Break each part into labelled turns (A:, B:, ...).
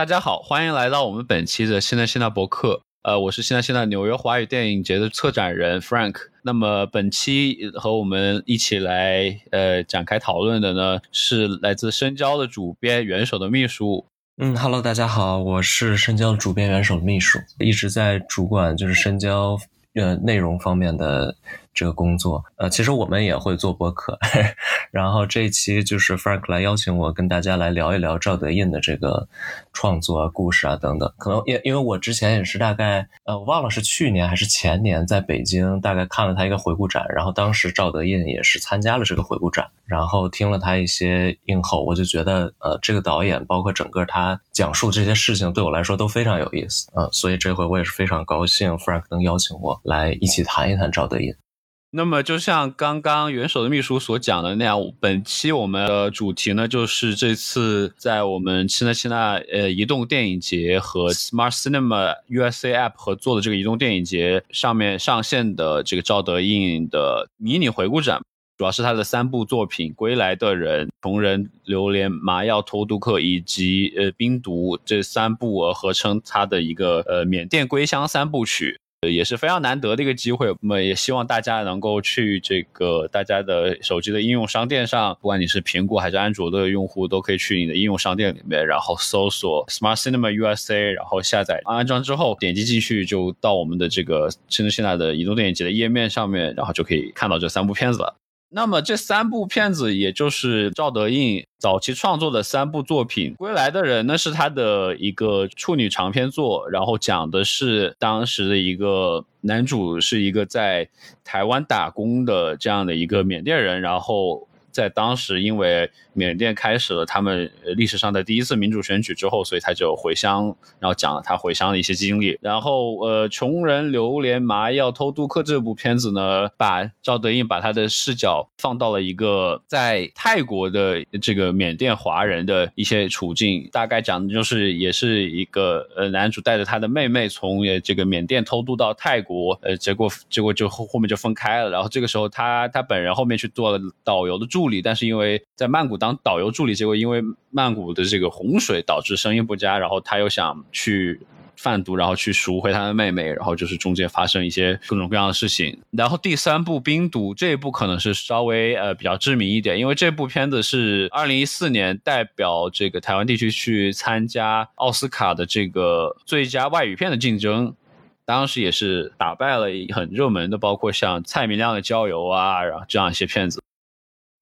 A: 大家好，欢迎来到我们本期的现在现在博客。呃，我是现在现在纽约华语电影节的策展人 Frank。那么本期和我们一起来呃展开讨论的呢，是来自深交的主编元首的秘书。
B: 嗯，Hello，大家好，我是深交主编元首的秘书，一直在主管就是深交呃内容方面的。这个工作，呃，其实我们也会做播客，然后这一期就是 Frank 来邀请我跟大家来聊一聊赵德胤的这个创作啊故事啊等等。可能因因为我之前也是大概呃我忘了是去年还是前年在北京大概看了他一个回顾展，然后当时赵德胤也是参加了这个回顾展，然后听了他一些映后，我就觉得呃这个导演包括整个他讲述这些事情对我来说都非常有意思啊，所以这回我也是非常高兴 Frank 能邀请我来一起谈一谈赵德胤。
A: 那么，就像刚刚元首的秘书所讲的那样，本期我们的主题呢，就是这次在我们七纳七纳呃移动电影节和 Smart Cinema USA App 合作的这个移动电影节上面上线的这个赵德胤的迷你回顾展，主要是他的三部作品《归来的人》《穷人榴莲麻药偷渡客》以及呃冰毒这三部合称他的一个呃缅甸归乡三部曲。也是非常难得的一个机会，那么也希望大家能够去这个大家的手机的应用商店上，不管你是苹果还是安卓的用户，都可以去你的应用商店里面，然后搜索 Smart Cinema USA，然后下载安装之后，点击进去就到我们的这个甚至现在的移动电影节的页面上面，然后就可以看到这三部片子了。那么这三部片子，也就是赵德胤早期创作的三部作品，《归来的人》呢是他的一个处女长篇作，然后讲的是当时的一个男主是一个在台湾打工的这样的一个缅甸人，然后。在当时，因为缅甸开始了他们历史上的第一次民主选举之后，所以他就回乡，然后讲了他回乡的一些经历。然后，呃，穷人榴莲麻药偷渡客这部片子呢，把赵德胤把他的视角放到了一个在泰国的这个缅甸华人的一些处境，大概讲的就是也是一个呃男主带着他的妹妹从这个缅甸偷渡到泰国，呃，结果结果就后后面就分开了。然后这个时候他他本人后面去做了导游的助。助理，但是因为在曼谷当导游助理，结果因为曼谷的这个洪水导致生意不佳，然后他又想去贩毒，然后去赎回他的妹妹，然后就是中间发生一些各种各样的事情。然后第三部《冰毒》这一部可能是稍微呃比较知名一点，因为这部片子是二零一四年代表这个台湾地区去参加奥斯卡的这个最佳外语片的竞争，当时也是打败了很热门的，包括像蔡明亮的《郊游》啊，然后这样一些片子。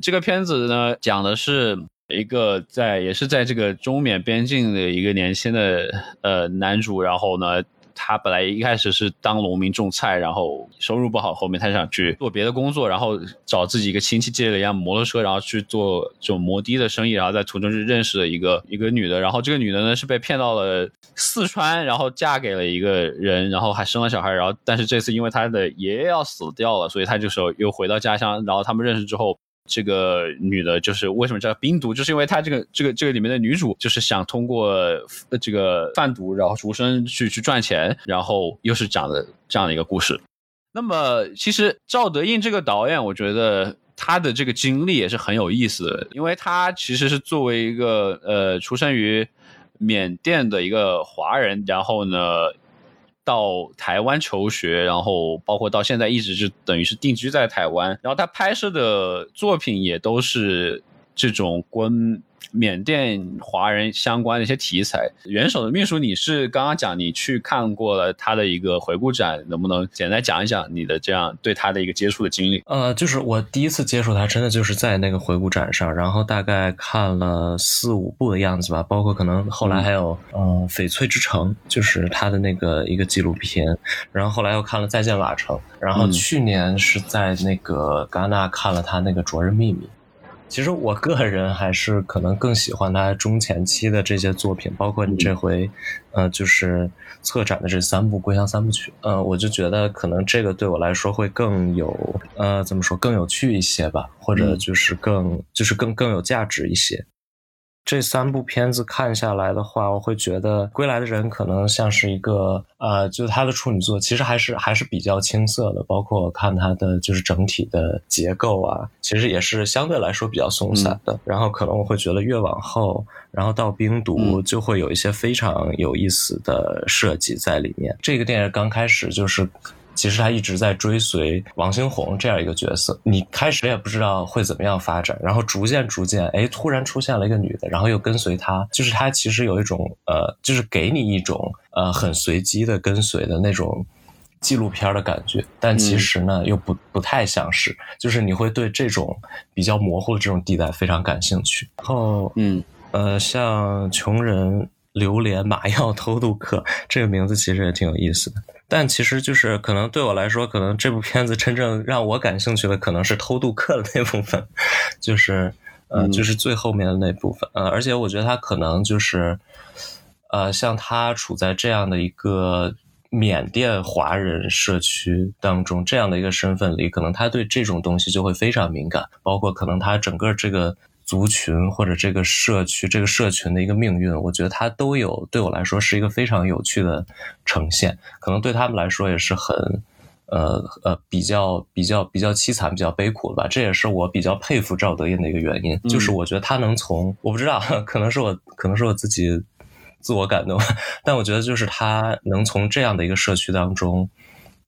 A: 这个片子呢，讲的是一个在也是在这个中缅边境的一个年轻的呃男主，然后呢，他本来一开始是当农民种菜，然后收入不好，后面他想去做别的工作，然后找自己一个亲戚借了一辆摩托车，然后去做这种摩的的生意，然后在途中就认识了一个一个女的，然后这个女的呢是被骗到了四川，然后嫁给了一个人，然后还生了小孩，然后但是这次因为他的爷爷要死掉了，所以他这时候又回到家乡，然后他们认识之后。这个女的，就是为什么叫冰毒，就是因为她这个这个这个里面的女主，就是想通过这个贩毒，然后赎身去去赚钱，然后又是讲的这样的一个故事。那么，其实赵德胤这个导演，我觉得他的这个经历也是很有意思，因为他其实是作为一个呃出生于缅甸的一个华人，然后呢。到台湾求学，然后包括到现在一直就等于是定居在台湾，然后他拍摄的作品也都是这种关。缅甸华人相关的一些题材，元首的秘书，你是刚刚讲你去看过了他的一个回顾展，能不能简单讲一讲你的这样对他的一个接触的经历？
B: 呃，就是我第一次接触他，真的就是在那个回顾展上，然后大概看了四五部的样子吧，包括可能后来还有呃《翡翠之城》，就是他的那个一个纪录片，然后后来又看了《再见瓦城》，然后去年是在那个戛纳看了他那个《灼人秘密》。其实我个人还是可能更喜欢他中前期的这些作品，包括你这回，呃，就是策展的这三部《归乡三部曲》。呃，我就觉得可能这个对我来说会更有，呃，怎么说更有趣一些吧，或者就是更就是更更有价值一些。这三部片子看下来的话，我会觉得《归来的人》可能像是一个呃，就他的处女作，其实还是还是比较青涩的。包括看他的就是整体的结构啊，其实也是相对来说比较松散的。然后可能我会觉得越往后，然后到冰毒就会有一些非常有意思的设计在里面。这个电影刚开始就是。其实他一直在追随王星红这样一个角色，你开始也不知道会怎么样发展，然后逐渐逐渐，哎，突然出现了一个女的，然后又跟随他，就是他其实有一种呃，就是给你一种呃很随机的跟随的那种纪录片的感觉，但其实呢又不不太像是，就是你会对这种比较模糊的这种地带非常感兴趣。然后，嗯呃，像穷人。榴莲麻药偷渡客这个名字其实也挺有意思的，但其实就是可能对我来说，可能这部片子真正让我感兴趣的可能是偷渡客的那部分，就是呃，就是最后面的那部分，呃，而且我觉得他可能就是呃，像他处在这样的一个缅甸华人社区当中这样的一个身份里，可能他对这种东西就会非常敏感，包括可能他整个这个。族群或者这个社区、这个社群的一个命运，我觉得它都有。对我来说是一个非常有趣的呈现，可能对他们来说也是很，呃呃，比较比较比较凄惨、比较悲苦的吧。这也是我比较佩服赵德胤的一个原因，就是我觉得他能从我不知道，可能是我可能是我自己自我感动，但我觉得就是他能从这样的一个社区当中。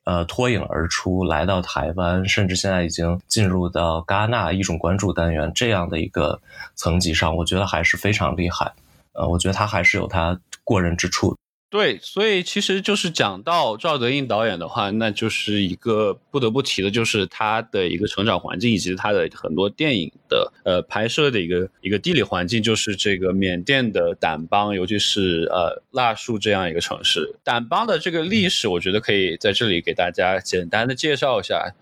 B: 呃，脱颖而出，来到台湾，甚至现在已经进入到戛纳一种关注单元这样的一个层级上，我觉得还是非常厉害。呃，我觉得他还是有他过人之处。
A: 对，所以其实就是讲到赵德胤导演的话，那就是一个不得不提的，就是他的一个成长环境以及他的很多电影的呃拍摄的一个一个地理环境，就是这个缅甸的掸邦，尤其是呃腊戍这样一个城市。掸邦的这个历史，我觉得可以在这里给大家简单的介绍一下，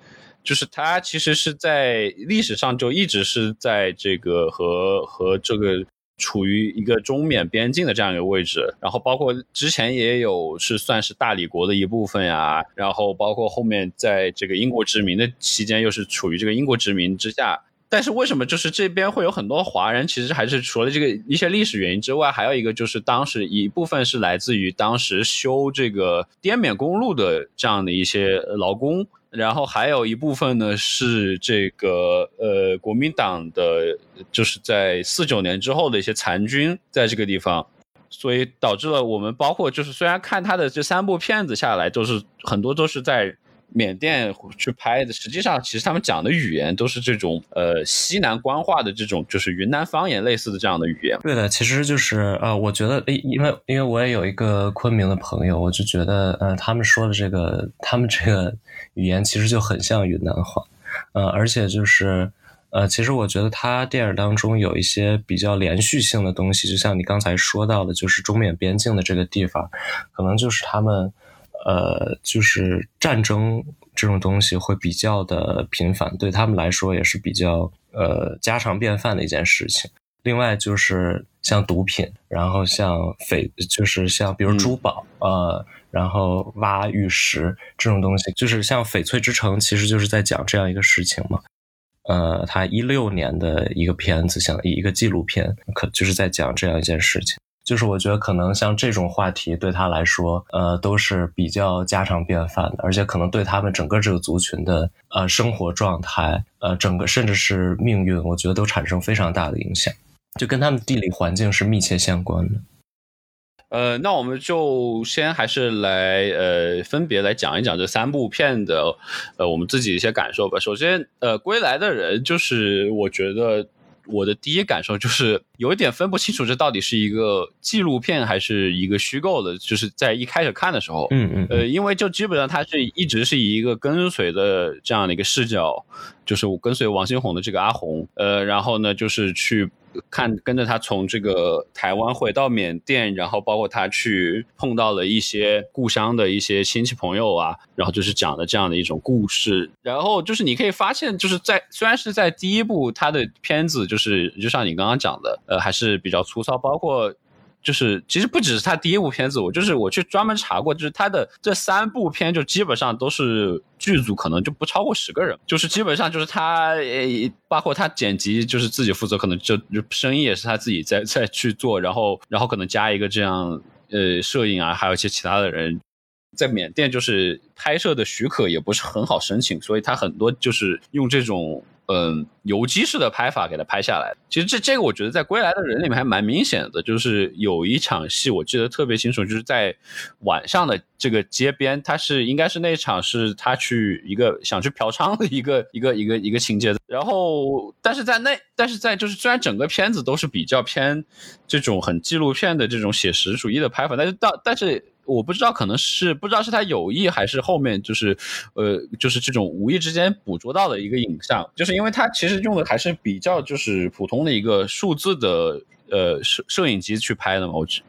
A: 就是它其实是在历史上就一直是在这个和和这个。处于一个中缅边境的这样一个位置，然后包括之前也有是算是大理国的一部分呀，然后包括后面在这个英国殖民的期间又是处于这个英国殖民之下，但是为什么就是这边会有很多华人？其实还是除了这个一些历史原因之外，还有一个就是当时一部分是来自于当时修这个滇缅公路的这样的一些劳工。然后还有一部分呢是这个呃国民党的，就是在四九年之后的一些残军在这个地方，所以导致了我们包括就是虽然看他的这三部片子下来，就是很多都是在。缅甸去拍的，实际上其实他们讲的语言都是这种呃西南官话的这种，就是云南方言类似的这样的语言。
B: 对的，其实就是呃，我觉得，因为因为我也有一个昆明的朋友，我就觉得呃，他们说的这个，他们这个语言其实就很像云南话，呃，而且就是呃，其实我觉得他电影当中有一些比较连续性的东西，就像你刚才说到的，就是中缅边境的这个地方，可能就是他们。呃，就是战争这种东西会比较的频繁，对他们来说也是比较呃家常便饭的一件事情。另外就是像毒品，然后像翡，就是像比如珠宝，呃，然后挖玉石这种东西，就是像翡翠之城，其实就是在讲这样一个事情嘛。呃，他一六年的一个片子，像一个纪录片，可就是在讲这样一件事情。就是我觉得可能像这种话题对他来说，呃，都是比较家常便饭的，而且可能对他们整个这个族群的呃生活状态，呃，整个甚至是命运，我觉得都产生非常大的影响，就跟他们地理环境是密切相关的。
A: 呃，那我们就先还是来呃分别来讲一讲这三部片的呃我们自己一些感受吧。首先，呃，归来的人就是我觉得。我的第一感受就是有一点分不清楚，这到底是一个纪录片还是一个虚构的。就是在一开始看的时候，
B: 嗯嗯，
A: 呃，因为就基本上它是一直是以一个跟随的这样的一个视角，就是我跟随王心红的这个阿红，呃，然后呢就是去。看，跟着他从这个台湾回到缅甸，然后包括他去碰到了一些故乡的一些亲戚朋友啊，然后就是讲的这样的一种故事。然后就是你可以发现，就是在虽然是在第一部他的片子，就是就像你刚刚讲的，呃，还是比较粗糙。包括就是其实不只是他第一部片子，我就是我去专门查过，就是他的这三部片就基本上都是。剧组可能就不超过十个人，就是基本上就是他，呃，包括他剪辑就是自己负责，可能就就声音也是他自己在在去做，然后然后可能加一个这样呃摄影啊，还有一些其他的人。在缅甸，就是拍摄的许可也不是很好申请，所以他很多就是用这种嗯游击式的拍法给他拍下来。其实这这个我觉得在《归来的人》里面还蛮明显的，就是有一场戏我记得特别清楚，就是在晚上的这个街边，他是应该是那场是他去一个想去嫖娼的一个一个一个一个情节。然后，但是在那，但是在就是虽然整个片子都是比较偏这种很纪录片的这种写实主义的拍法，但是到但是。我不知道，可能是不知道是他有意还是后面就是，呃，就是这种无意之间捕捉到的一个影像，就是因为他其实用的还是比较就是普通的一个数字的呃摄摄影机去拍的嘛，我记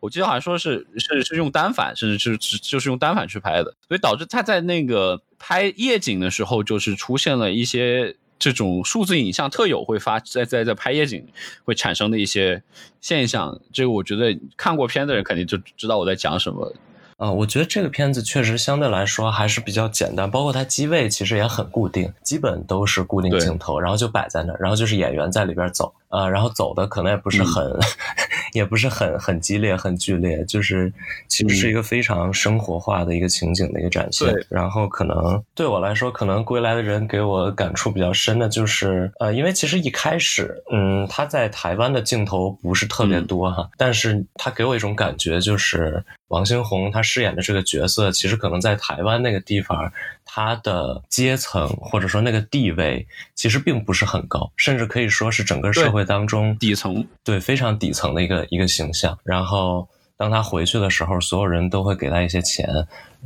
A: 我记得好像说是是是用单反，甚至是就是用单反去拍的，所以导致他在那个拍夜景的时候，就是出现了一些。这种数字影像特有会发在在在拍夜景会产生的一些现象，这个我觉得看过片的人肯定就知道我在讲什么。
B: 啊，我觉得这个片子确实相对来说还是比较简单，包括它机位其实也很固定，基本都是固定镜头，然后就摆在那儿，然后就是演员在里边走。呃，然后走的可能也不是很，也不是很很激烈、很剧烈，就是其实是一个非常生活化的一个情景的一个展现。然后可能对我来说，可能归来的人给我感触比较深的就是，呃，因为其实一开始，嗯，他在台湾的镜头不是特别多哈，但是他给我一种感觉，就是王星宏他饰演的这个角色，其实可能在台湾那个地方。他的阶层或者说那个地位其实并不是很高，甚至可以说是整个社会当中
A: 底层，
B: 对非常底层的一个一个形象。然后当他回去的时候，所有人都会给他一些钱，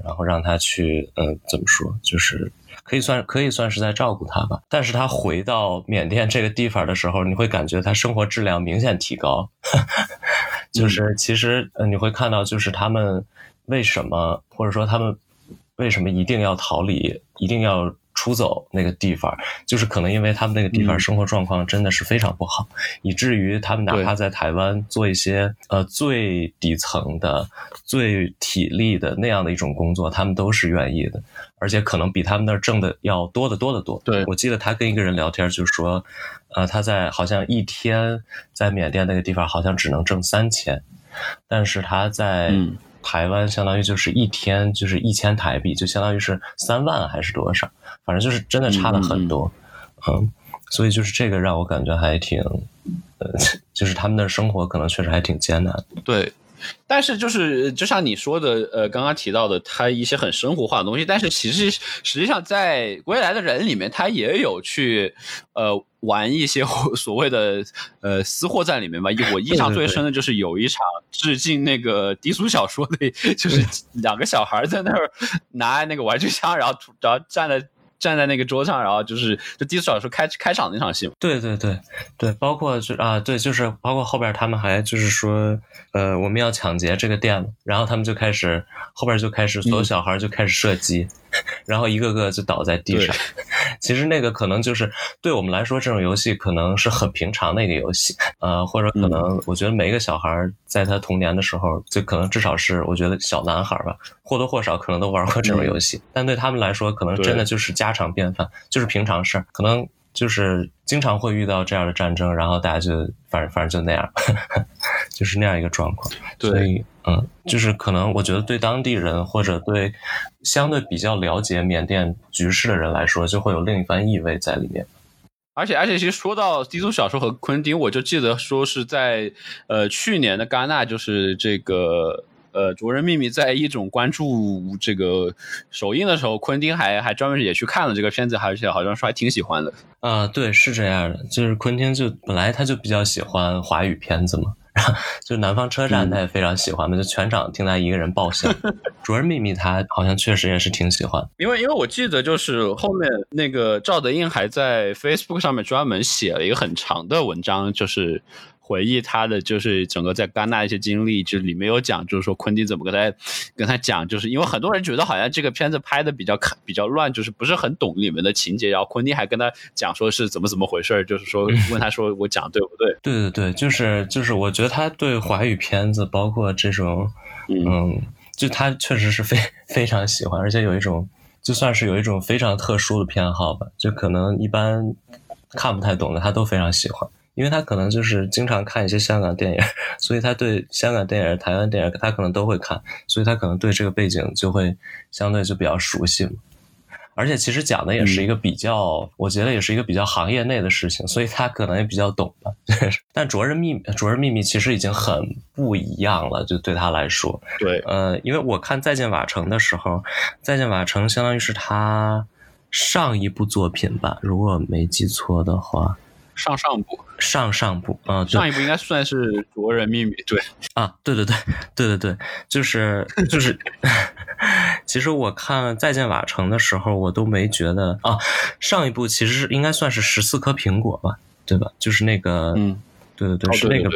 B: 然后让他去，嗯，怎么说，就是可以算可以算是在照顾他吧。但是他回到缅甸这个地方的时候，你会感觉他生活质量明显提高，就是其实你会看到，就是他们为什么，或者说他们。为什么一定要逃离，一定要出走那个地方？就是可能因为他们那个地方生活状况真的是非常不好，以至于他们哪怕在台湾做一些呃最底层的、最体力的那样的一种工作，他们都是愿意的，而且可能比他们那儿挣的要多得多得多。
A: 对
B: 我记得他跟一个人聊天，就说，呃，他在好像一天在缅甸那个地方好像只能挣三千，但是他在。台湾相当于就是一天就是一千台币，就相当于是三万还是多少？反正就是真的差了很多，嗯，所以就是这个让我感觉还挺，呃，就是他们的生活可能确实还挺艰难。
A: 对。但是就是就像你说的，呃，刚刚提到的，他一些很生活化的东西，但是其实实际上在《归来的人》里面，他也有去呃玩一些 所谓的呃私货在里面吧。我印象最深的就是有一场致敬那个低俗小说的，就是两个小孩在那儿拿那个玩具枪，然后然后站在。站在那个桌上，然后就是就第一次小说开开场那场戏，
B: 对对对对，包括就啊对，就是包括后边他们还就是说，呃，我们要抢劫这个店，然后他们就开始后边就开始所有小孩就开始射击。然后一个个就倒在地上。其实那个可能就是对我们来说，这种游戏可能是很平常的一个游戏，呃，或者可能我觉得每一个小孩在他童年的时候，就可能至少是我觉得小男孩吧，或多或少可能都玩过这种游戏。但对他们来说，可能真的就是家常便饭，就是平常事儿，可能。就是经常会遇到这样的战争，然后大家就反正反正就那样，就是那样一个状况。所以，嗯，就是可能我觉得对当地人或者对相对比较了解缅甸局势的人来说，就会有另一番意味在里面。
A: 而且，而且，其实说到低俗小说和昆汀，我就记得说是在呃去年的戛纳，就是这个。呃，卓人秘密在一种关注这个首映的时候，昆汀还还专门也去看了这个片子，而且好像说还挺喜欢的。
B: 啊，对，是这样的，就是昆汀就本来他就比较喜欢华语片子嘛，然后就南方车站他也非常喜欢嘛，就全场听他一个人爆笑。卓人秘密他好像确实也是挺喜欢，
A: 因为因为我记得就是后面那个赵德胤还在 Facebook 上面专门写了一个很长的文章，就是。回忆他的就是整个在戛纳一些经历，就里面有讲，就是说昆汀怎么跟他跟他讲，就是因为很多人觉得好像这个片子拍的比较比较乱，就是不是很懂里面的情节，然后昆汀还跟他讲说是怎么怎么回事就是说 问他说我讲对不对？
B: 对对对，就是就是我觉得他对华语片子，包括这种，嗯，就他确实是非非常喜欢，而且有一种。就算是有一种非常特殊的偏好吧，就可能一般看不太懂的他都非常喜欢，因为他可能就是经常看一些香港电影，所以他对香港电影、台湾电影他可能都会看，所以他可能对这个背景就会相对就比较熟悉嘛。而且其实讲的也是一个比较，我觉得也是一个比较行业内的事情，所以他可能也比较懂吧。但《卓人秘卓人秘密》其实已经很不一样了，就对他来说。
A: 对，
B: 呃，因为我看《再见瓦城》的时候，《再见瓦城》相当于是他上一部作品吧，如果没记错的话。
A: 上上部，
B: 上上部，啊，
A: 上一部应该算是《卓人秘密》，对，
B: 啊，对对对，对 对对，就是就是，其实我看《再见瓦城》的时候，我都没觉得啊，上一部其实是应该算是十四颗苹果吧，对吧？就是那个，
A: 嗯，
B: 对对对，是那个，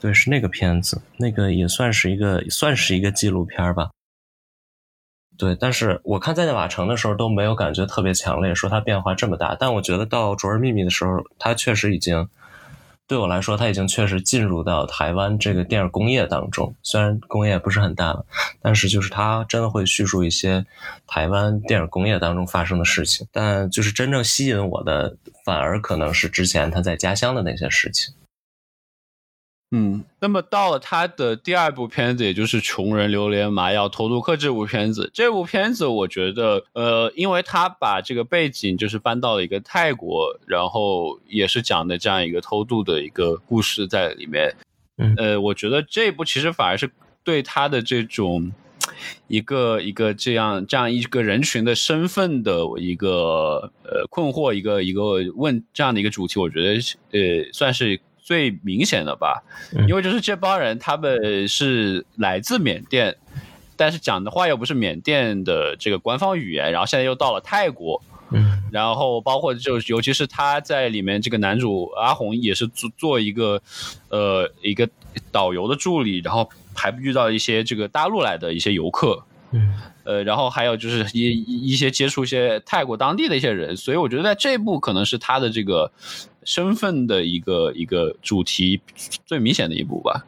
B: 对，是那个片子，那个也算是一个，算是一个纪录片吧。对，但是我看《再见瓦城》的时候都没有感觉特别强烈，说它变化这么大。但我觉得到《卓人秘密》的时候，它确实已经对我来说，它已经确实进入到台湾这个电影工业当中。虽然工业不是很大了，但是就是它真的会叙述一些台湾电影工业当中发生的事情。但就是真正吸引我的，反而可能是之前他在家乡的那些事情。
A: 嗯，那么到了他的第二部片子，也就是《穷人榴莲麻药偷渡客》这部片子。这部片子我觉得，呃，因为他把这个背景就是搬到了一个泰国，然后也是讲的这样一个偷渡的一个故事在里面。
B: 嗯，
A: 呃，我觉得这一部其实反而是对他的这种一个一个这样这样一个人群的身份的一个呃困惑，一个一个问这样的一个主题，我觉得呃算是。最明显的吧，因为就是这帮人他们是来自缅甸，但是讲的话又不是缅甸的这个官方语言，然后现在又到了泰国，
B: 嗯，
A: 然后包括就尤其是他在里面这个男主阿红也是做做一个呃一个导游的助理，然后还遇到一些这个大陆来的一些游客，
B: 嗯。
A: 呃，然后还有就是一一些接触一些泰国当地的一些人，所以我觉得在这部可能是他的这个身份的一个一个主题最明显的一步吧。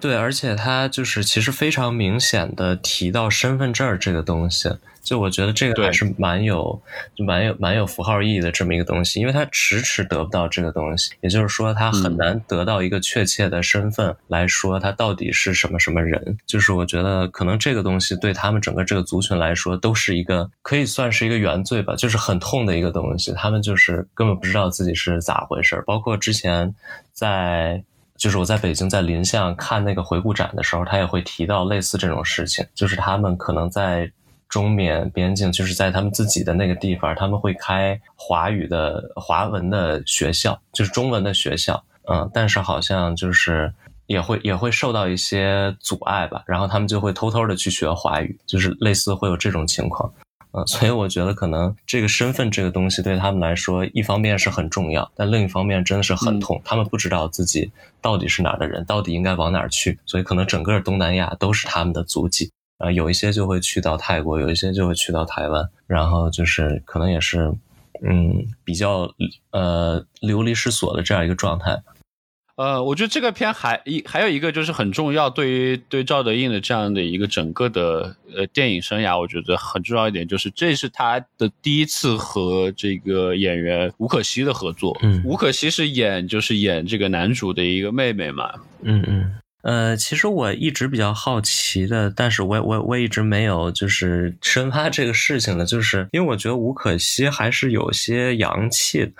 B: 对，而且他就是其实非常明显的提到身份证这个东西。就我觉得这个还是蛮有，就蛮有蛮有符号意义的这么一个东西，因为他迟迟得不到这个东西，也就是说他很难得到一个确切的身份来说他到底是什么什么人。就是我觉得可能这个东西对他们整个这个族群来说都是一个可以算是一个原罪吧，就是很痛的一个东西。他们就是根本不知道自己是咋回事儿。包括之前在就是我在北京在林巷看那个回顾展的时候，他也会提到类似这种事情，就是他们可能在。中缅边境就是在他们自己的那个地方，他们会开华语的华文的学校，就是中文的学校，嗯，但是好像就是也会也会受到一些阻碍吧，然后他们就会偷偷的去学华语，就是类似会有这种情况，嗯，所以我觉得可能这个身份这个东西对他们来说，一方面是很重要，但另一方面真的是很痛，他们不知道自己到底是哪儿的人，到底应该往哪儿去，所以可能整个东南亚都是他们的足迹。啊，有一些就会去到泰国，有一些就会去到台湾，然后就是可能也是，嗯，比较呃流离失所的这样一个状态。
A: 呃，我觉得这个片还一还有一个就是很重要，对于对赵德胤的这样的一个整个的呃电影生涯，我觉得很重要一点就是这是他的第一次和这个演员吴可希的合作。
B: 嗯，
A: 吴可希是演就是演这个男主的一个妹妹嘛。
B: 嗯嗯。呃，其实我一直比较好奇的，但是我我我一直没有就是深挖这个事情的，就是因为我觉得吴可希还是有些洋气的，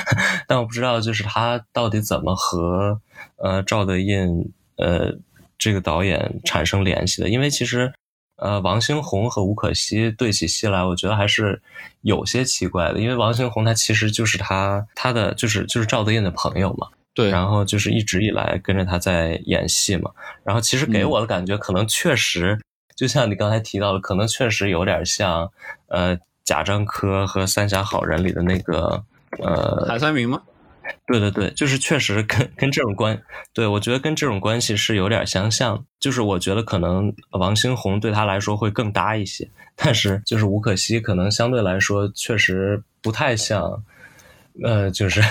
B: 但我不知道就是他到底怎么和呃赵德胤呃这个导演产生联系的，因为其实呃王星宏和吴可希对起戏来，我觉得还是有些奇怪的，因为王星宏他其实就是他他的就是就是赵德胤的朋友嘛。
A: 对，
B: 然后就是一直以来跟着他在演戏嘛，然后其实给我的感觉可能确实，就像你刚才提到的，可能确实有点像，呃，贾樟柯和《三峡好人》里的那个，呃，
A: 海三明吗？
B: 对对对，就是确实跟跟这种关，对我觉得跟这种关系是有点相像，就是我觉得可能王星宏对他来说会更搭一些，但是就是吴可希可能相对来说确实不太像，呃，就是。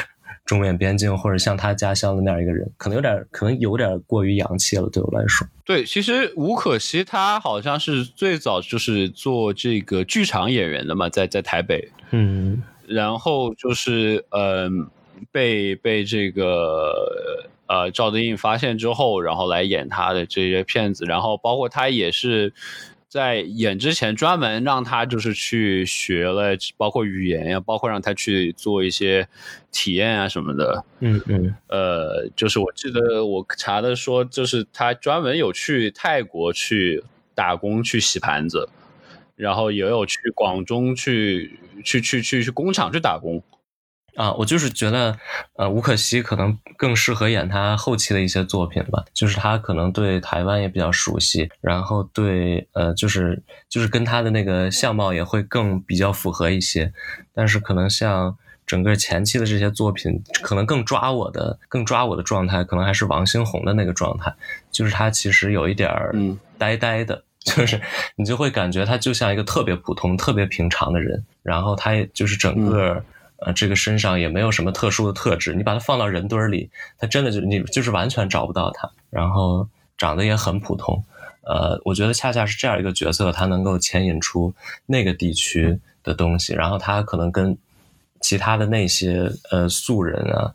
B: 中缅边境或者像他家乡的那样一个人，可能有点可能有点过于洋气了，对我来说。
A: 对，其实吴可希他好像是最早就是做这个剧场演员的嘛，在在台北，
B: 嗯，
A: 然后就是嗯被被这个呃赵德胤发现之后，然后来演他的这些片子，然后包括他也是。在演之前，专门让他就是去学了，包括语言呀，包括让他去做一些体验啊什么的。
B: 嗯嗯。
A: 呃，就是我记得我查的说，就是他专门有去泰国去打工去洗盘子，然后也有去广中去去去去去工厂去打工。
B: 啊，我就是觉得，呃，吴可希可能更适合演他后期的一些作品吧。就是他可能对台湾也比较熟悉，然后对，呃，就是就是跟他的那个相貌也会更比较符合一些。但是可能像整个前期的这些作品，可能更抓我的、更抓我的状态，可能还是王星宏的那个状态。就是他其实有一点儿呆呆的，就是你就会感觉他就像一个特别普通、特别平常的人。然后他也就是整个。啊，这个身上也没有什么特殊的特质，你把它放到人堆儿里，它真的就你就是完全找不到它。然后长得也很普通，呃，我觉得恰恰是这样一个角色，它能够牵引出那个地区的东西，然后它可能跟其他的那些呃素人啊。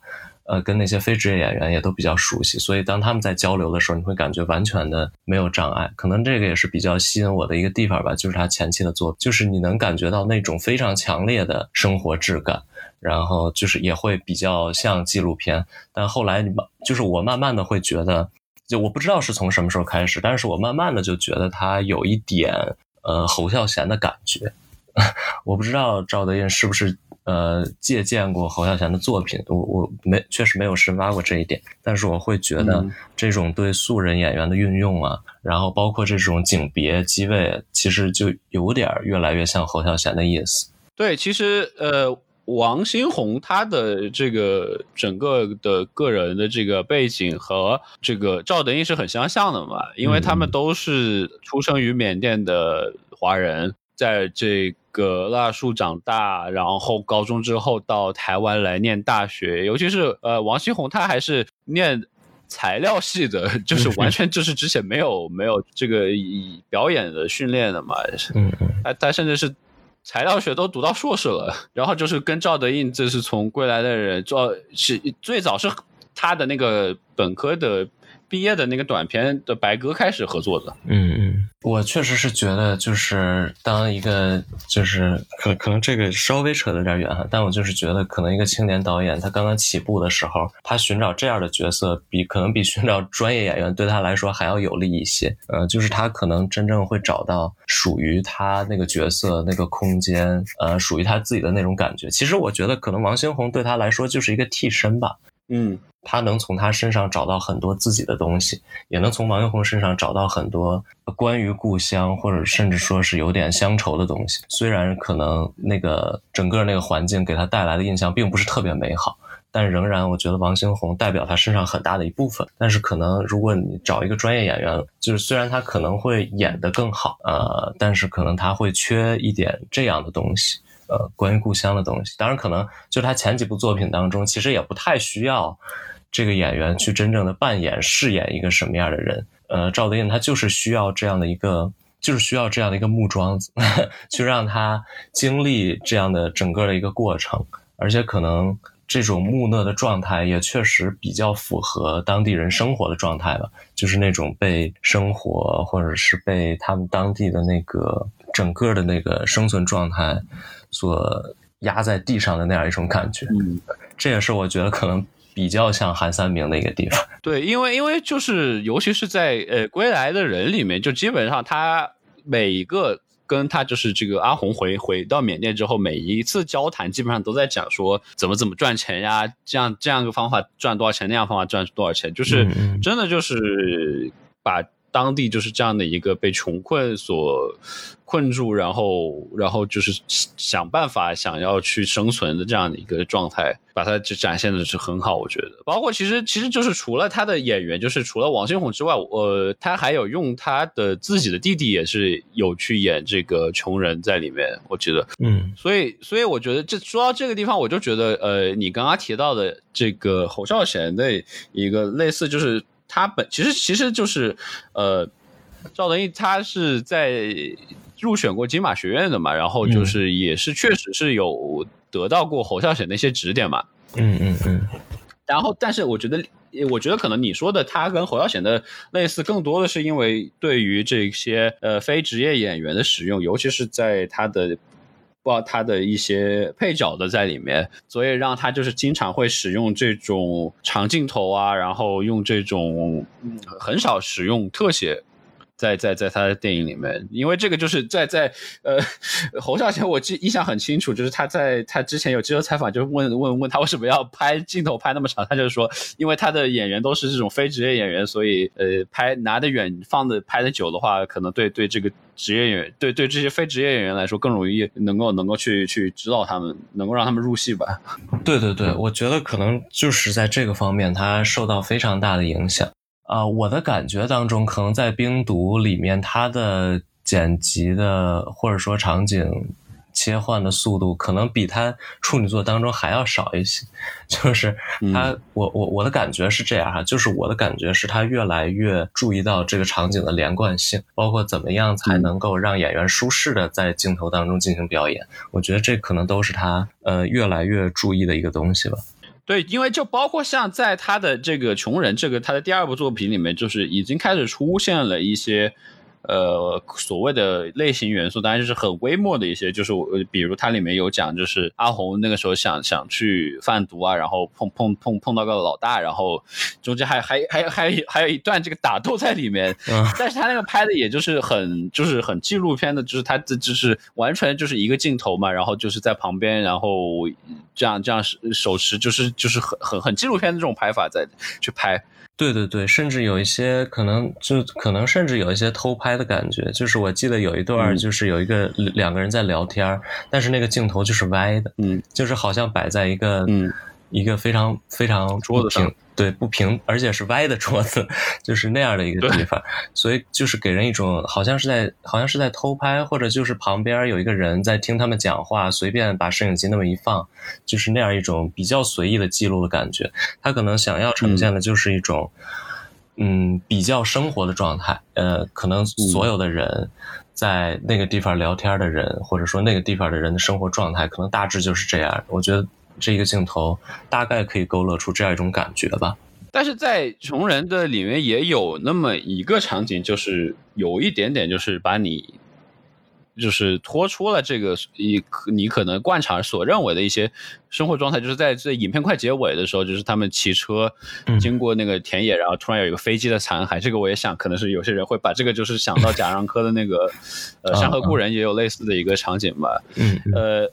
B: 呃，跟那些非职业演员也都比较熟悉，所以当他们在交流的时候，你会感觉完全的没有障碍。可能这个也是比较吸引我的一个地方吧，就是他前期的作品，就是你能感觉到那种非常强烈的生活质感，然后就是也会比较像纪录片。但后来你慢，就是我慢慢的会觉得，就我不知道是从什么时候开始，但是我慢慢的就觉得他有一点呃侯孝贤的感觉。我不知道赵德胤是不是。呃，借鉴过侯孝贤的作品，我我没确实没有深挖过这一点，但是我会觉得这种对素人演员的运用啊，然后包括这种景别机位，其实就有点越来越像侯孝贤的意思。
A: 对，其实呃，王新红他的这个整个的个人的这个背景和这个赵德胤是很相像的嘛，因为他们都是出生于缅甸的华人，在这。个腊树长大，然后高中之后到台湾来念大学，尤其是呃王希宏，他还是念材料系的，就是完全就是之前没有没有这个以表演的训练的嘛，
B: 嗯嗯，
A: 他他甚至是材料学都读到硕士了，然后就是跟赵德胤，这是从《归来的人》赵，是最早是他的那个本科的。毕业的那个短片的白鸽开始合作的，
B: 嗯嗯，我确实是觉得，就是当一个就是可可能这个稍微扯得有点远哈，但我就是觉得，可能一个青年导演他刚刚起步的时候，他寻找这样的角色，比可能比寻找专业演员对他来说还要有利一些。呃，就是他可能真正会找到属于他那个角色那个空间，呃，属于他自己的那种感觉。其实我觉得，可能王星宏对他来说就是一个替身吧。
A: 嗯，
B: 他能从他身上找到很多自己的东西，也能从王力宏身上找到很多关于故乡或者甚至说是有点乡愁的东西。虽然可能那个整个那个环境给他带来的印象并不是特别美好，但仍然我觉得王星宏代表他身上很大的一部分。但是可能如果你找一个专业演员，就是虽然他可能会演得更好，呃，但是可能他会缺一点这样的东西。呃，关于故乡的东西，当然可能就他前几部作品当中，其实也不太需要这个演员去真正的扮演饰演一个什么样的人。呃，赵德胤他就是需要这样的一个，就是需要这样的一个木桩子，去让他经历这样的整个的一个过程，而且可能这种木讷的状态也确实比较符合当地人生活的状态吧，就是那种被生活或者是被他们当地的那个整个的那个生存状态。所压在地上的那样一种感觉，
A: 嗯，
B: 这也是我觉得可能比较像韩三明的一个地方。
A: 对，因为因为就是尤其是在呃《归来的人》里面，就基本上他每一个跟他就是这个阿红回回到缅甸之后，每一次交谈基本上都在讲说怎么怎么赚钱呀，这样这样一个方法赚多少钱，那样方法赚多少钱，就是真的就是把当地就是这样的一个被穷困所困住，然后然后就是想办法想要去生存的这样的一个状态，把它就展现的是很好，我觉得。包括其实其实就是除了他的演员，就是除了王星宏之外，呃，他还有用他的自己的弟弟也是有去演这个穷人在里面，我记得，
B: 嗯，
A: 所以所以我觉得这说到这个地方，我就觉得呃，你刚刚提到的这个侯孝贤的一个类似就是。他本其实其实就是呃，赵德胤他是在入选过金马学院的嘛，然后就是也是确实是有得到过侯孝贤的一些指点嘛。
B: 嗯嗯嗯。
A: 然后，但是我觉得，我觉得可能你说的他跟侯孝贤的类似，更多的是因为对于这些呃非职业演员的使用，尤其是在他的。包他的一些配角的在里面，所以让他就是经常会使用这种长镜头啊，然后用这种很少使用特写。在在在他的电影里面，因为这个就是在在呃侯孝贤，我记印象很清楚，就是他在他之前有接受采访，就问问问他为什么要拍镜头拍那么长，他就说，因为他的演员都是这种非职业演员，所以呃拍拿得远放的拍的久的话，可能对对这个职业演员对对这些非职业演员来说更容易能够能够去去指导他们，能够让他们入戏吧。
B: 对对对，我觉得可能就是在这个方面，他受到非常大的影响。啊，我的感觉当中，可能在《冰毒》里面，它的剪辑的或者说场景切换的速度，可能比它处女座当中还要少一些。就是他，我我我的感觉是这样哈，就是我的感觉是他越来越注意到这个场景的连贯性，包括怎么样才能够让演员舒适的在镜头当中进行表演。我觉得这可能都是他呃越来越注意的一个东西吧。
A: 对，因为就包括像在他的这个穷人这个他的第二部作品里面，就是已经开始出现了一些。呃，所谓的类型元素，当然就是很微末的一些，就是我比如它里面有讲，就是阿红那个时候想想去贩毒啊，然后碰碰碰碰到个老大，然后中间还还还还还有一段这个打斗在里面，但是他那个拍的也就是很就是很纪录片的，就是他的就是完全就是一个镜头嘛，然后就是在旁边，然后这样这样手持就是就是很很很纪录片的这种拍法在去拍。
B: 对对对，甚至有一些可能就可能甚至有一些偷拍的感觉，就是我记得有一段就是有一个两个人在聊天，但是那个镜头就是歪的，
A: 嗯，
B: 就是好像摆在一个
A: 嗯。
B: 一个非常非常
A: 桌子
B: 平，对不平，而且是歪的桌子，就是那样的一个地方，所以就是给人一种好像是在好像是在偷拍，或者就是旁边有一个人在听他们讲话，随便把摄影机那么一放，就是那样一种比较随意的记录的感觉。他可能想要呈现的就是一种，嗯，比较生活的状态。呃，可能所有的人在那个地方聊天的人，或者说那个地方的人的生活状态，可能大致就是这样。我觉得。这一个镜头大概可以勾勒出这样一种感觉吧，
A: 但是在穷人的里面也有那么一个场景，就是有一点点，就是把你，就是拖出了这个一你可能惯常所认为的一些生活状态，就是在这影片快结尾的时候，就是他们骑车经过那个田野，然后突然有一个飞机的残骸，这个我也想，可能是有些人会把这个就是想到贾樟柯的那个呃《山河故人》也有类似的一个场景吧，
B: 嗯。
A: 呃。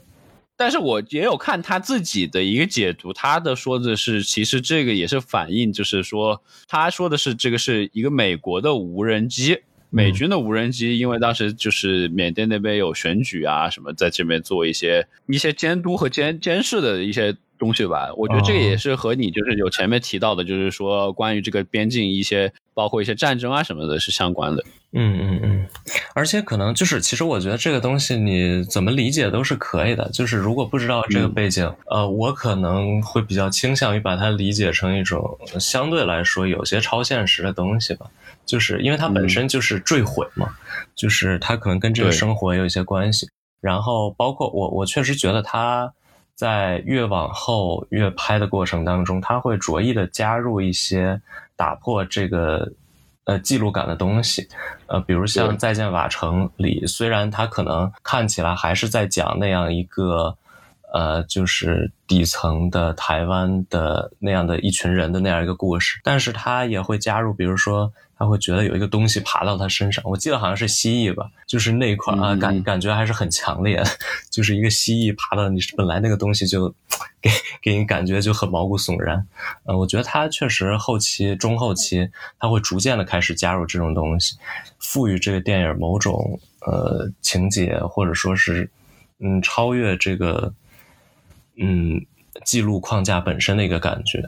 A: 但是我也有看他自己的一个解读，他的说的是，其实这个也是反映，就是说他说的是这个是一个美国的无人机，美军的无人机，因为当时就是缅甸那边有选举啊什么，在这边做一些一些监督和监监视的一些东西吧。我觉得这个也是和你就是有前面提到的，就是说关于这个边境一些。包括一些战争啊什么的，是相关的。
B: 嗯嗯嗯，而且可能就是，其实我觉得这个东西你怎么理解都是可以的。就是如果不知道这个背景，呃，我可能会比较倾向于把它理解成一种相对来说有些超现实的东西吧。就是因为它本身就是坠毁嘛，就是它可能跟这个生活有一些关系。然后包括我，我确实觉得他在越往后越拍的过程当中，他会着意的加入一些。打破这个呃记录感的东西，呃，比如像《再见瓦城》里，虽然它可能看起来还是在讲那样一个呃，就是底层的台湾的那样的一群人的那样一个故事，但是它也会加入，比如说。他会觉得有一个东西爬到他身上，我记得好像是蜥蜴吧，就是那一块啊，感感觉还是很强烈，就是一个蜥蜴爬到你本来那个东西就给给你感觉就很毛骨悚然。呃，我觉得他确实后期中后期他会逐渐的开始加入这种东西，赋予这个电影某种呃情节，或者说是嗯超越这个嗯记录框架本身的一个感觉。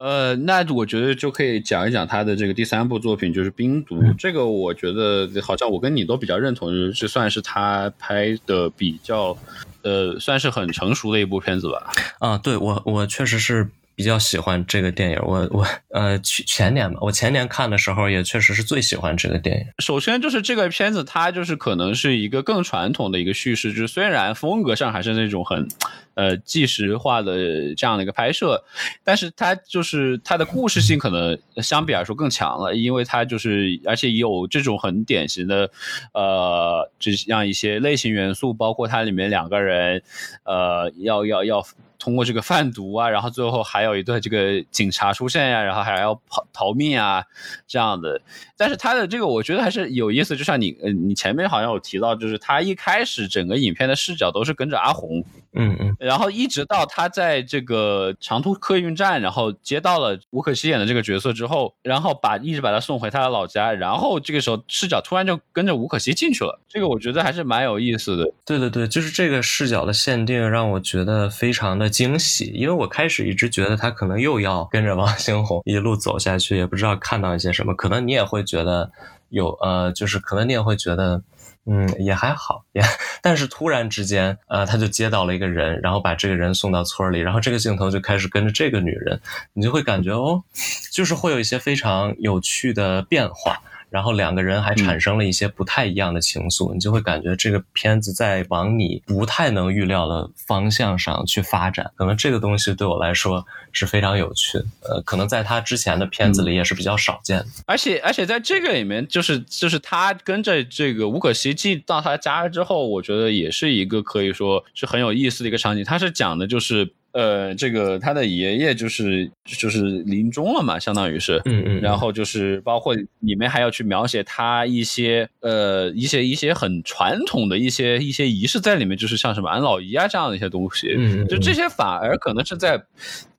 A: 呃，那我觉得就可以讲一讲他的这个第三部作品，就是《冰毒》。这个我觉得好像我跟你都比较认同，就是算是他拍的比较，呃，算是很成熟的一部片子吧。
B: 啊，对我我确实是。比较喜欢这个电影，我我呃去前年吧，我前年看的时候也确实是最喜欢这个电影。
A: 首先就是这个片子，它就是可能是一个更传统的一个叙事，就是虽然风格上还是那种很呃纪实化的这样的一个拍摄，但是它就是它的故事性可能相比来说更强了，因为它就是而且有这种很典型的呃这样一些类型元素，包括它里面两个人呃要要要。通过这个贩毒啊，然后最后还有一段这个警察出现呀，然后还要跑逃命啊，这样的。但是他的这个我觉得还是有意思，就像你呃，你前面好像有提到，就是他一开始整个影片的视角都是跟着阿红，
B: 嗯嗯，
A: 然后一直到他在这个长途客运站，然后接到了吴可希演的这个角色之后，然后把一直把他送回他的老家，然后这个时候视角突然就跟着吴可希进去了，这个我觉得还是蛮有意思的。
B: 对对对，就是这个视角的限定让我觉得非常的。惊喜，因为我开始一直觉得他可能又要跟着王星红一路走下去，也不知道看到一些什么。可能你也会觉得有呃，就是可能你也会觉得，嗯，也还好，也。但是突然之间，呃，他就接到了一个人，然后把这个人送到村里，然后这个镜头就开始跟着这个女人，你就会感觉哦，就是会有一些非常有趣的变化。然后两个人还产生了一些不太一样的情愫，你就会感觉这个片子在往你不太能预料的方向上去发展。可能这个东西对我来说是非常有趣的，呃，可能在他之前的片子里也是比较少见的。
A: 而且而且在这个里面，就是就是他跟着这个吴可希进到他家之后，我觉得也是一个可以说是很有意思的一个场景。他是讲的就是。呃，这个他的爷爷就是就是临终了嘛，相当于是，
B: 嗯嗯，
A: 然后就是包括里面还要去描写他一些呃一些一些很传统的一些一些仪式在里面，就是像什么安老仪啊这样的一些东西，
B: 嗯，
A: 就这些反而可能是在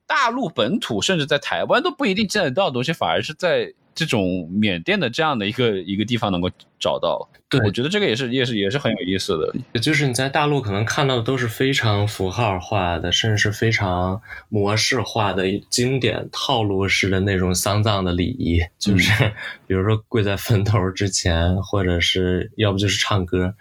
A: 大陆本土甚至在台湾都不一定见得到的东西，反而是在。这种缅甸的这样的一个一个地方能够找到，
B: 对。
A: 我觉得这个也是也是也是很有意思的。
B: 就是你在大陆可能看到的都是非常符号化的，甚至是非常模式化的经典套路式的那种丧葬的礼仪，就是 比如说跪在坟头之前，或者是要不就是唱歌。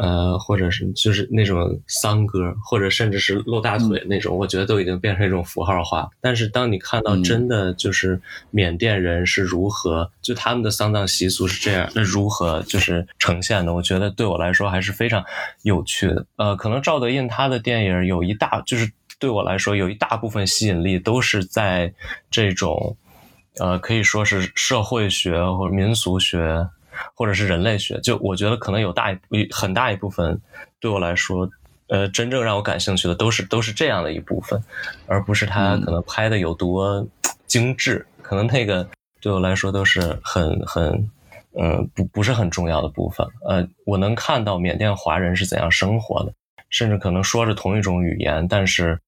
B: 呃，或者是就是那种丧歌，或者甚至是露大腿那种，我觉得都已经变成一种符号化。但是当你看到真的就是缅甸人是如何，就他们的丧葬习俗是这样，那如何就是呈现的？我觉得对我来说还是非常有趣的。呃，可能赵德胤他的电影有一大，就是对我来说有一大部分吸引力都是在这种，呃，可以说是社会学或者民俗学。或者是人类学，就我觉得可能有大一很大一部分，对我来说，呃，真正让我感兴趣的都是都是这样的一部分，而不是他可能拍的有多精致，可能那个对我来说都是很很，嗯，不不是很重要的部分。呃，我能看到缅甸华人是怎样生活的，甚至可能说着同一种语言，但是。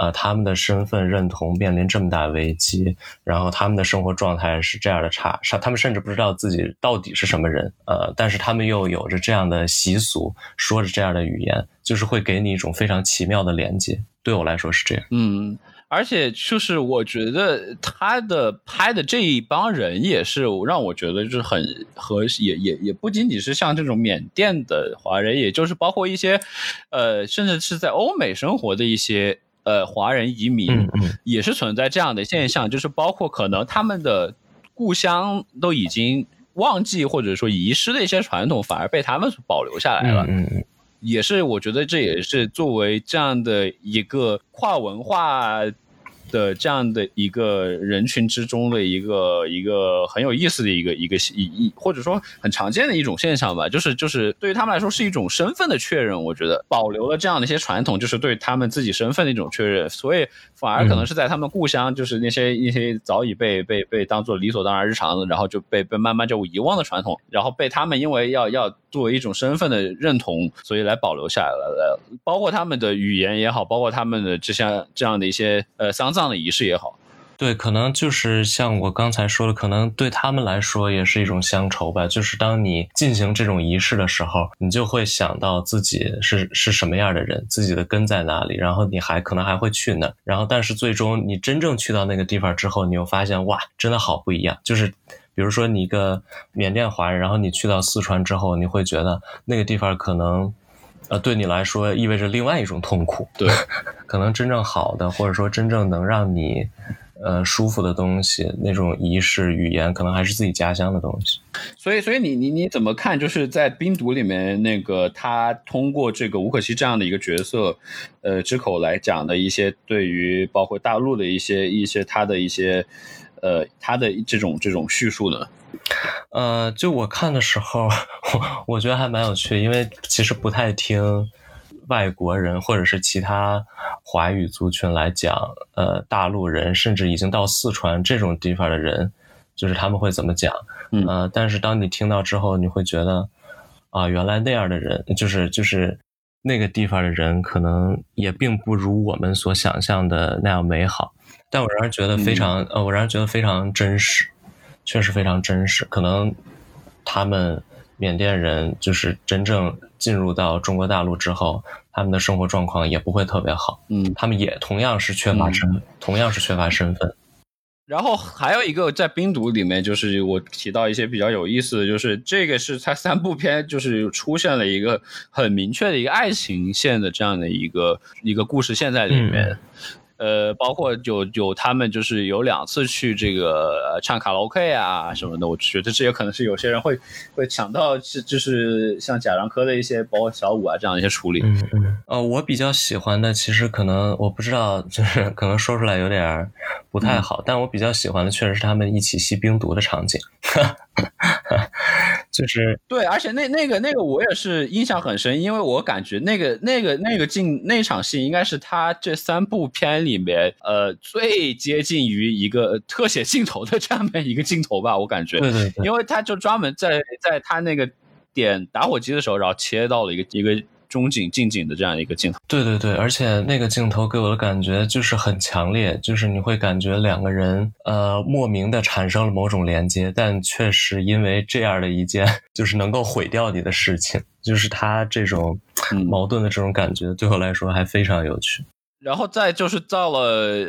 B: 呃，他们的身份认同面临这么大危机，然后他们的生活状态是这样的差，他们甚至不知道自己到底是什么人。呃，但是他们又有着这样的习俗，说着这样的语言，就是会给你一种非常奇妙的连接。对我来说是这样。
A: 嗯，而且就是我觉得他的拍的这一帮人也是让我觉得就是很和也也也不仅仅是像这种缅甸的华人，也就是包括一些呃，甚至是在欧美生活的一些。呃，华人移民也是存在这样的现象，就是包括可能他们的故乡都已经忘记或者说遗失的一些传统，反而被他们保留下来了。
B: 嗯嗯，
A: 也是我觉得这也是作为这样的一个跨文化的这样的一个人群之中的一个一个很有意思的一个一个一一或者说很常见的一种现象吧，就是就是对于他们来说是一种身份的确认，我觉得保留了这样的一些传统，就是对他们自己身份的一种确认，所以反而可能是在他们故乡，就是那些一些早已被被被当做理所当然日常的，然后就被被慢慢就遗忘的传统，然后被他们因为要要作为一种身份的认同，所以来保留下来了，包括他们的语言也好，包括他们的这些这样的一些呃丧葬的仪式也好。
B: 对，可能就是像我刚才说的，可能对他们来说也是一种乡愁吧。就是当你进行这种仪式的时候，你就会想到自己是是什么样的人，自己的根在哪里，然后你还可能还会去那儿。然后，但是最终你真正去到那个地方之后，你又发现哇，真的好不一样。就是比如说你一个缅甸华人，然后你去到四川之后，你会觉得那个地方可能，呃，对你来说意味着另外一种痛苦。
A: 对，
B: 可能真正好的，或者说真正能让你。呃，舒服的东西，那种仪式语言，可能还是自己家乡的东西。
A: 所以，所以你你你怎么看？就是在冰毒里面，那个他通过这个吴可希这样的一个角色，呃，之口来讲的一些对于包括大陆的一些一些他的一些，呃，他的这种这种叙述呢？
B: 呃，就我看的时候，我我觉得还蛮有趣，因为其实不太听。外国人或者是其他华语族群来讲，呃，大陆人甚至已经到四川这种地方的人，就是他们会怎么讲？呃，但是当你听到之后，你会觉得，啊，原来那样的人，就是就是那个地方的人，可能也并不如我们所想象的那样美好。但我仍然觉得非常，呃，我仍然觉得非常真实，确实非常真实。可能他们缅甸人就是真正进入到中国大陆之后。他们的生活状况也不会特别好，
A: 嗯，
B: 他们也同样是缺乏身，同样是缺乏身份。
A: 然后还有一个在冰毒里面，就是我提到一些比较有意思的，就是这个是它三部片，就是出现了一个很明确的一个爱情线的这样的一个一个故事线在里面。呃，包括有有他们就是有两次去这个唱卡拉 OK 啊什么的，我觉得这也可能是有些人会会想到是就是像贾樟柯的一些包括小五啊这样一些处理。
B: 嗯嗯。呃，我比较喜欢的其实可能我不知道，就是可能说出来有点不太好，但我比较喜欢的确实是他们一起吸冰毒的场景。就是
A: 对，而且那那个那个我也是印象很深，因为我感觉那个那个那个镜那场戏应该是他这三部片里面呃最接近于一个特写镜头的 这样的一个镜头吧，我感觉，
B: 对对，
A: 因为他就专门在在他那个点打火机的时候，然后切到了一个一个。中景、近景的这样一个镜头，
B: 对对对，而且那个镜头给我的感觉就是很强烈，就是你会感觉两个人呃莫名的产生了某种连接，但确实因为这样的一件 就是能够毁掉你的事情，就是他这种矛盾的这种感觉，对我来说还非常有趣。
A: 然后再就是到了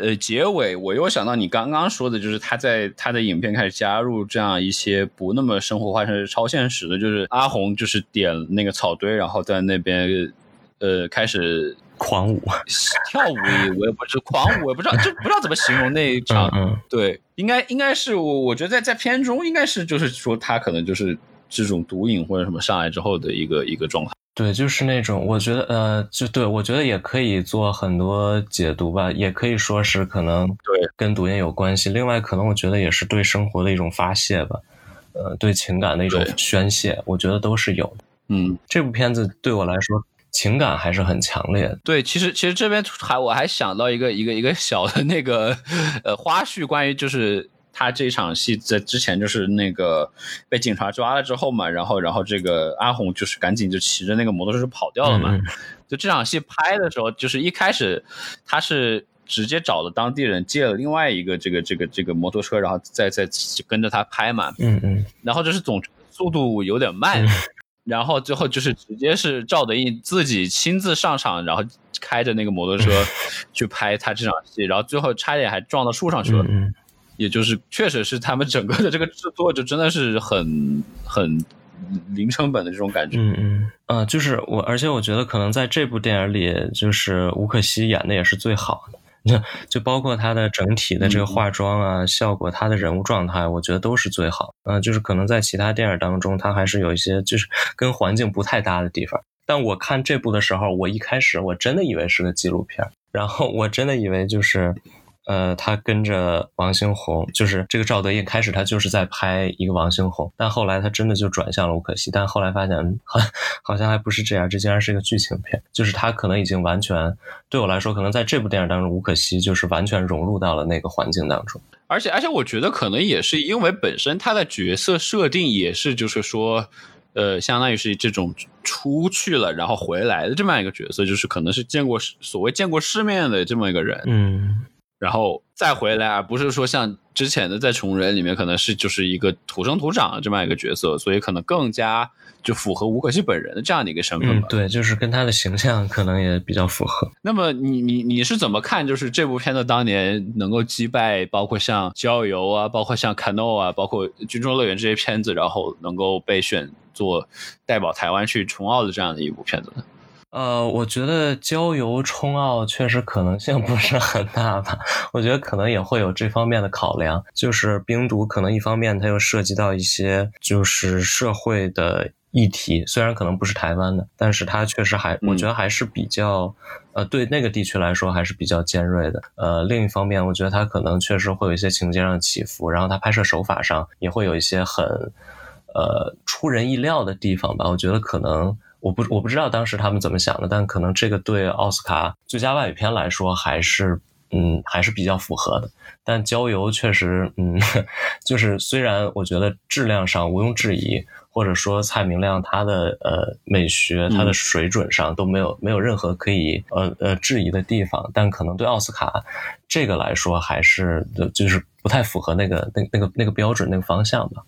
A: 呃结尾，我又想到你刚刚说的，就是他在他的影片开始加入这样一些不那么生活化甚至超现实的，就是阿红就是点那个草堆，然后在那边呃开始
B: 狂舞
A: 跳舞，我也不知狂舞，我也不知道就不知道怎么形容那一场，对，应该应该是我我觉得在在片中应该是就是说他可能就是这种毒瘾或者什么上来之后的一个一个状态。
B: 对，就是那种，我觉得，呃，就对我觉得也可以做很多解读吧，也可以说是可能
A: 对
B: 跟读音有关系。另外，可能我觉得也是对生活的一种发泄吧，呃，对情感的一种宣泄，我觉得都是有的。
A: 嗯，
B: 这部片子对我来说情感还是很强烈的。
A: 对，其实其实这边还我还想到一个一个一个小的那个呃花絮，关于就是。他这场戏在之前就是那个被警察抓了之后嘛，然后然后这个阿红就是赶紧就骑着那个摩托车跑掉了嘛。就这场戏拍的时候，就是一开始他是直接找了当地人借了另外一个这个这个这个摩托车，然后再再跟着他拍嘛。
B: 嗯嗯。
A: 然后就是总速度有点慢，然后最后就是直接是赵德胤自己亲自上场，然后开着那个摩托车去拍他这场戏，然后最后差点还撞到树上去了。
B: 嗯。
A: 也就是，确实是他们整个的这个制作就真的是很很零成本的这种感觉。
B: 嗯嗯，呃，就是我，而且我觉得可能在这部电影里，就是吴可西演的也是最好的。那就包括他的整体的这个化妆啊、效果，他的人物状态，我觉得都是最好。嗯，就是可能在其他电影当中，他还是有一些就是 跟环境不太搭的地方。但我看这部的时候，我一开始我真的以为是个纪录片，然后我真的以为就是。呃，他跟着王星宏，就是这个赵德胤开始他就是在拍一个王星宏，但后来他真的就转向了吴可希，但后来发现好好像还不是这样，这竟然是一个剧情片，就是他可能已经完全对我来说，可能在这部电影当中，吴可希就是完全融入到了那个环境当中，
A: 而且而且我觉得可能也是因为本身他的角色设定也是就是说。呃，相当于是这种出去了然后回来的这么一个角色，就是可能是见过所谓见过世面的这么一个人，
B: 嗯，
A: 然后再回来，而不是说像之前的在《虫人》里面可能是就是一个土生土长的这么一个角色，所以可能更加就符合吴可希本人的这样的一个身份吧。
B: 对，就是跟他的形象可能也比较符合。
A: 那么你你你是怎么看？就是这部片子当年能够击败包括像《郊游》啊，包括像《卡诺》啊，包括《军中乐园》这些片子，然后能够被选。做代表台湾去冲奥的这样的一部片子呢？
B: 呃，我觉得郊游冲奥确实可能性 不是很大吧。我觉得可能也会有这方面的考量，就是冰毒可能一方面它又涉及到一些就是社会的议题，虽然可能不是台湾的，但是它确实还我觉得还是比较呃对那个地区来说还是比较尖锐的。呃，另一方面，我觉得它可能确实会有一些情节上的起伏，然后它拍摄手法上也会有一些很。呃，出人意料的地方吧，我觉得可能我不我不知道当时他们怎么想的，但可能这个对奥斯卡最佳外语片来说还是嗯还是比较符合的。但郊游确实嗯，就是虽然我觉得质量上毋庸置疑，或者说蔡明亮他的呃美学他的水准上都没有没有任何可以呃呃质疑的地方，但可能对奥斯卡这个来说还是就是不太符合那个那那个那个标准那个方向吧。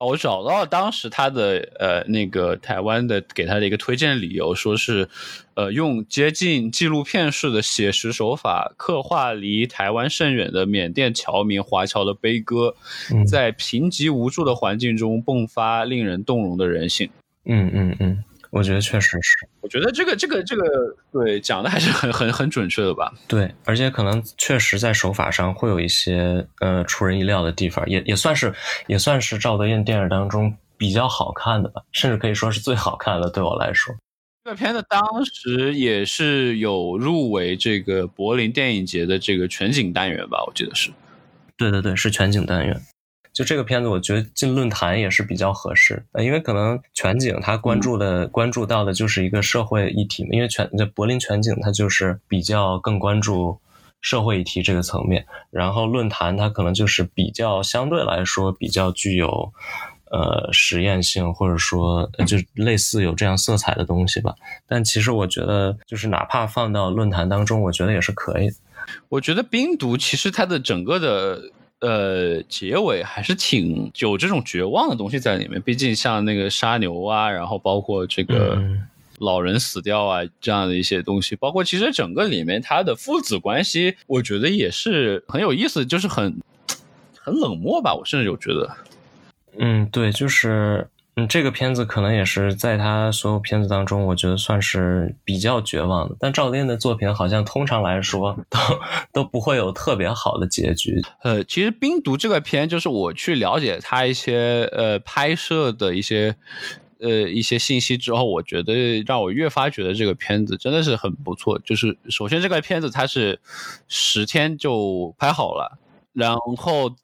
A: 我找到了当时他的呃那个台湾的给他的一个推荐理由，说是，呃用接近纪录片式的写实手法刻画离台湾甚远的缅甸侨民华侨的悲歌，在贫瘠无助的环境中迸发令人动容的人性。
B: 嗯嗯嗯。我觉得确实是，
A: 我觉得这个这个这个对讲的还是很很很准确的吧？
B: 对，而且可能确实在手法上会有一些呃出人意料的地方，也也算是也算是赵德胤电影当中比较好看的吧，甚至可以说是最好看的。对我来说，
A: 这个片子当时也是有入围这个柏林电影节的这个全景单元吧？我记得是，
B: 对对对，是全景单元。就这个片子，我觉得进论坛也是比较合适，呃，因为可能全景它关注的关注到的就是一个社会议题嘛，因为全这柏林全景它就是比较更关注社会议题这个层面，然后论坛它可能就是比较相对来说比较具有呃实验性，或者说就类似有这样色彩的东西吧。但其实我觉得，就是哪怕放到论坛当中，我觉得也是可以的。
A: 我觉得冰毒其实它的整个的。呃，结尾还是挺有这种绝望的东西在里面。毕竟像那个杀牛啊，然后包括这个老人死掉啊这样的一些东西，包括其实整个里面他的父子关系，我觉得也是很有意思，就是很很冷漠吧。我甚至有觉得，
B: 嗯，对，就是。这个片子可能也是在他所有片子当中，我觉得算是比较绝望的。但赵丽的作品好像通常来说都都不会有特别好的结局。
A: 呃，其实《冰毒》这个片，就是我去了解他一些呃拍摄的一些呃一些信息之后，我觉得让我越发觉得这个片子真的是很不错。就是首先这个片子它是十天就拍好了，然后。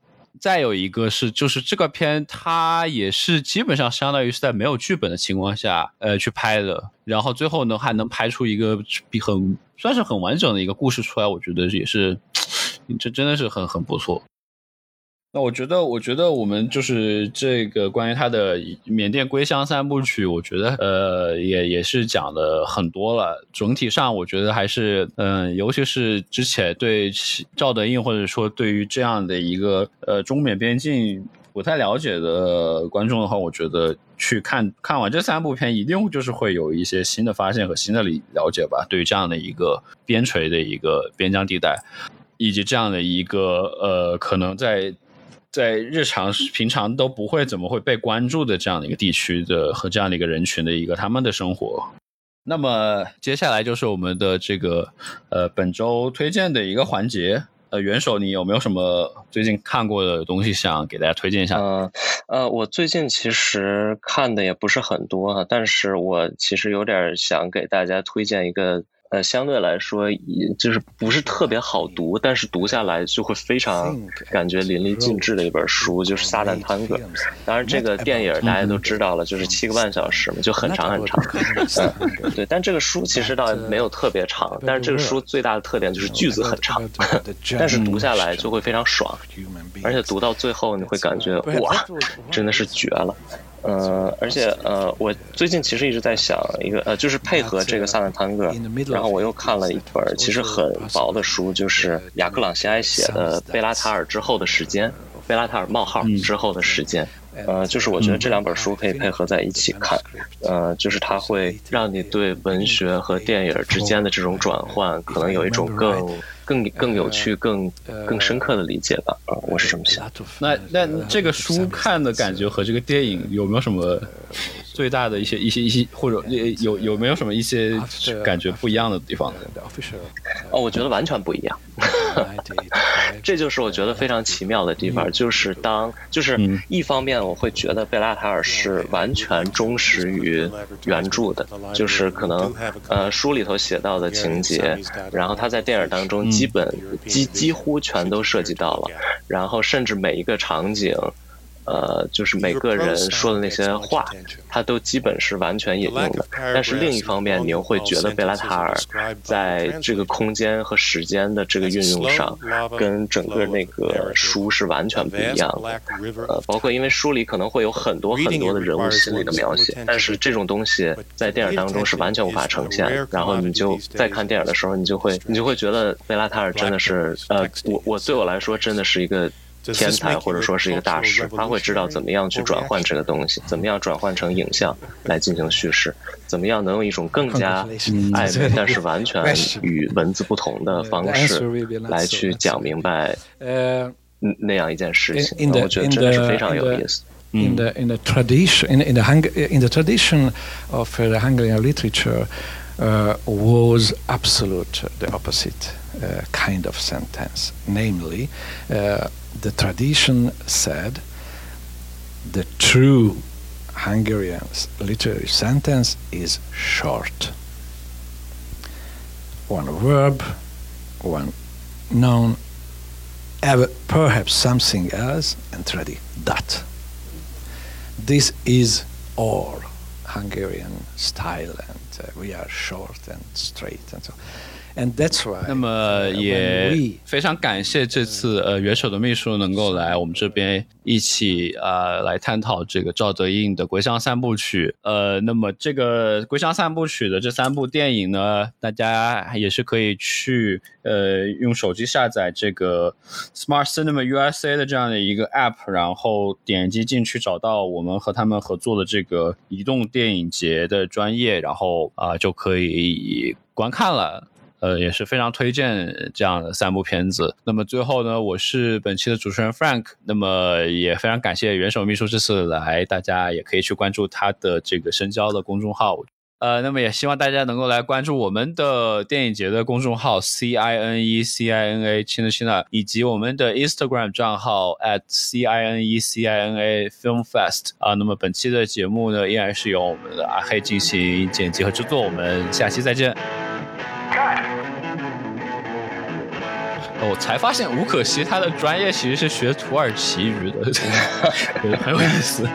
A: 再有一个是，就是这个片它也是基本上相当于是在没有剧本的情况下，呃，去拍的，然后最后呢还能拍出一个比很算是很完整的一个故事出来，我觉得也是，这真的是很很不错。那我觉得，我觉得我们就是这个关于他的缅甸归乡三部曲，我觉得呃也也是讲的很多了。整体上，我觉得还是嗯，尤其是之前对赵德胤或者说对于这样的一个呃中缅边境不太了解的观众的话，我觉得去看看完这三部片，一定就是会有一些新的发现和新的理了解吧。对于这样的一个边陲的一个边疆地带，以及这样的一个呃可能在。在日常平常都不会怎么会被关注的这样的一个地区的和这样的一个人群的一个他们的生活，那么接下来就是我们的这个呃本周推荐的一个环节。呃，元首，你有没有什么最近看过的东西想给大家推荐一下？
B: 呃，呃，我最近其实看的也不是很多哈，但是我其实有点想给大家推荐一个呃，相对来说，也就是不是特别好读，但是读下来就会非常感觉淋漓尽致的一本书，就是《撒旦探戈》。当然，这个电影大家都知道了，就是七个半小时嘛，就很长很长。嗯，对。但这个书其实倒没有特别长，但是这个书最大的特点就是句子很长，但是读下来就会非常爽，而且读到最后你会感觉哇，真的是绝了。呃，而且呃，我最近其实一直在想一个呃，就是配合这个萨旦探戈，然后我又看了一本其实很薄的书，就是雅克朗西埃写的《贝拉塔尔之后的时间》，贝拉塔尔冒号之后的时间。呃，就是我觉得这两本书可以配合在一起看，呃，就是它会让你对文学和电影之间的这种转换，可能有一种更更更有趣、更更深刻的理解吧。啊，我是这么想。
A: 那那这个书看的感觉和这个电影有没有什么最大的一些一些一些，或者有有没有什么一些感觉不一样的地方？
B: 哦，我觉得完全不一样。这就是我觉得非常奇妙的地方，就是当就是一方面我会觉得贝拉塔尔是完全忠实于原著的，就是可能呃书里头写到的情节，然后他在电影当中基本几几乎全都涉及到了，然后甚至每一个场景。呃，就是每个人说的那些话，他都基本是完全引用的。但是另一方面，你又会觉得贝拉塔尔在这个空间和时间的这个运用上，跟整个那个书是完全不一样的。呃，包括因为书里可能会有很多很多的人物心理的描写，但是这种东西在电影当中是完全无法呈现。然后你就在看电影的时候，你就会你就会觉得贝拉塔尔真的是，呃，我我对我来说真的是一个。天才或者说是一个大师，他会知道怎么样去转换这个东西，怎么样转换成影像来进行叙事，怎么样能用一种更加暧昧但是完全与文字不同的方式来去讲明白呃那样一件事情。我觉得真的是非常有意思。
C: In the in the tradition in in the Hung in the tradition of the Hungarian literature uh, was absolute the opposite kind of sentence, namely. The tradition said the true Hungarian literary sentence is short. One verb, one noun, perhaps something else, and ready. That. This is all Hungarian style, and uh, we are short and straight and so.
A: 那么也非常感谢这次呃元首的秘书能够来我们这边一起啊来探讨这个赵德胤的《归乡三部曲》。呃，那么这个《归乡三部曲》的这三部电影呢，大家也是可以去呃用手机下载这个 Smart Cinema USA 的这样的一个 App，然后点击进去找到我们和他们合作的这个移动电影节的专业，然后啊就可以观看了。呃，也是非常推荐这样的三部片子。那么最后呢，我是本期的主持人 Frank。那么也非常感谢元首秘书这次来，大家也可以去关注他的这个深交的公众号。呃，那么也希望大家能够来关注我们的电影节的公众号 C I N E C I N A 亲的亲的，以及我们的 Instagram 账号 at C I N E C I N A Film Fest。啊，那么本期的节目呢，依然是由我们的阿黑进行剪辑和制作。我们下期再见。我才发现吴可西他的专业其实是学土耳其语的，觉得很有意思。